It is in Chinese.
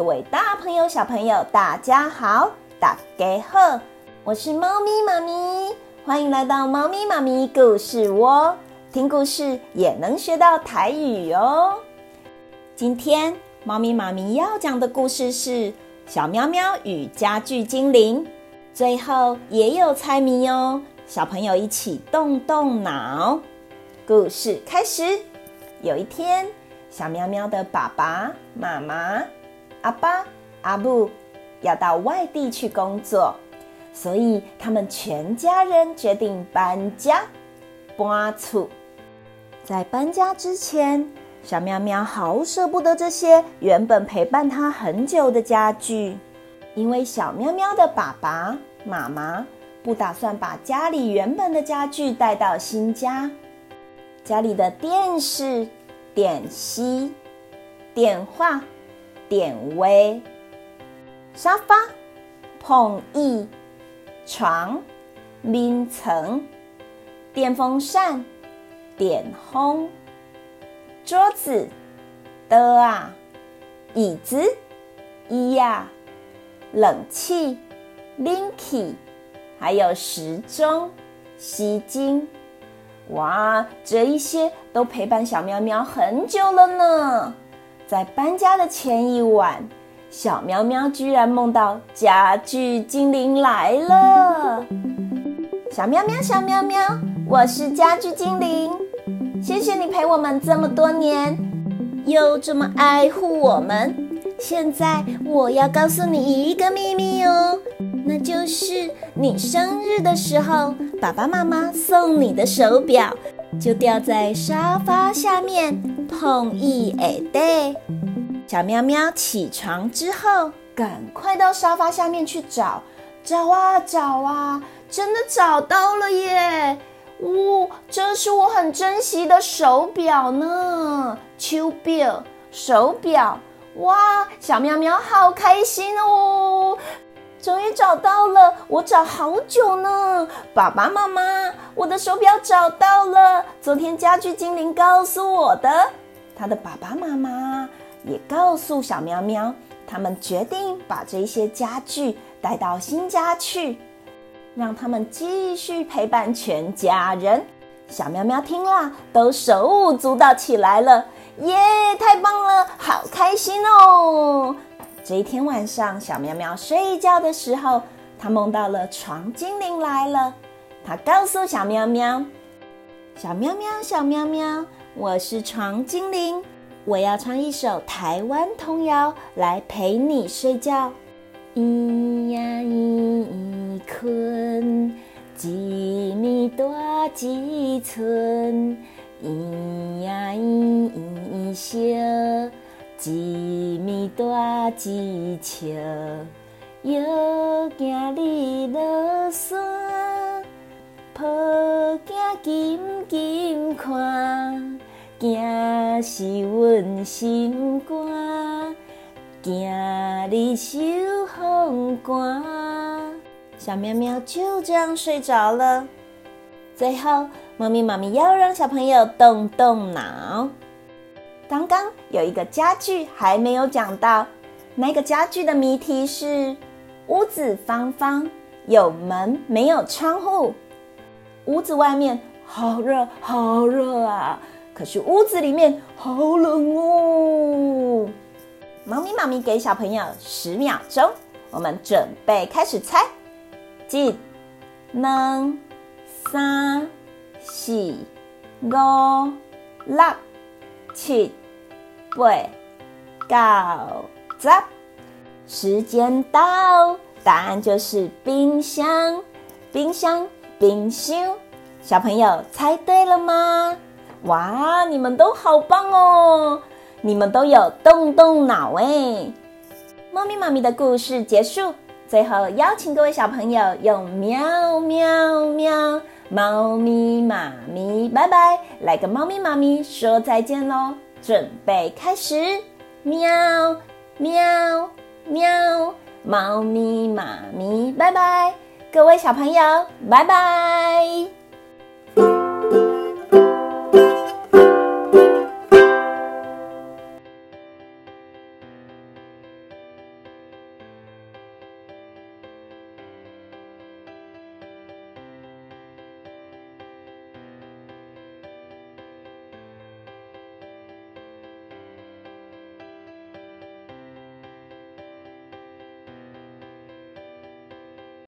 各位大朋友小朋友，大家好，大家好，我是猫咪妈咪，欢迎来到猫咪妈咪故事窝，听故事也能学到台语哦。今天猫咪妈咪要讲的故事是《小喵喵与家具精灵》，最后也有猜谜哦，小朋友一起动动脑。故事开始，有一天，小喵喵的爸爸妈妈。阿爸、阿布要到外地去工作，所以他们全家人决定搬家。搬厝。在搬家之前，小喵喵好舍不得这些原本陪伴他很久的家具，因为小喵喵的爸爸妈妈不打算把家里原本的家具带到新家。家里的电视、电视、电话。电围、沙发、碰椅、床、眠床、电风扇、电风、桌子、桌啊、椅子、椅呀、冷气、冷气，还有时钟、吸睛。哇，这一些都陪伴小喵喵很久了呢。在搬家的前一晚，小喵喵居然梦到家具精灵来了。小喵喵，小喵喵，我是家具精灵，谢谢你陪我们这么多年，又这么爱护我们。现在我要告诉你一个秘密哦，那就是你生日的时候，爸爸妈妈送你的手表。就掉在沙发下面，碰一哎对。小喵喵起床之后，赶快到沙发下面去找，找啊找啊，真的找到了耶！呜、哦，这是我很珍惜的手表呢，手表，手表，哇，小喵喵好开心哦！终于找到了，我找好久呢。爸爸妈妈，我的手表找到了。昨天家具精灵告诉我的，他的爸爸妈妈也告诉小喵喵，他们决定把这些家具带到新家去，让他们继续陪伴全家人。小喵喵听了都手舞足蹈起来了，耶，太棒了，好开心哦！这一天晚上，小喵喵睡觉的时候，它梦到了床精灵来了。它告诉小喵喵：“小喵喵，小喵喵，我是床精灵，我要唱一首台湾童谣来陪你睡觉。咿呀咿困，几米多几寸？咿呀一尺，又惊你落山，抱惊紧紧看，惊是阮心肝，惊你受风寒。小喵喵就这样睡着了。最后，猫咪妈咪要让小朋友动动脑。刚刚有一个家具还没有讲到，那个家具的谜题是：屋子方方，有门没有窗户。屋子外面好热好热啊，可是屋子里面好冷哦。猫咪妈咪给小朋友十秒钟，我们准备开始猜。一、能、三、四、五、六、七。八、九、十，时间到，答案就是冰箱，冰箱，冰箱。小朋友猜对了吗？哇，你们都好棒哦！你们都有动动脑哎。猫咪妈咪的故事结束，最后邀请各位小朋友用喵喵喵，猫咪妈咪拜拜，来跟猫咪妈咪说再见喽。准备开始，喵喵喵，猫咪妈咪，拜拜，各位小朋友，拜拜。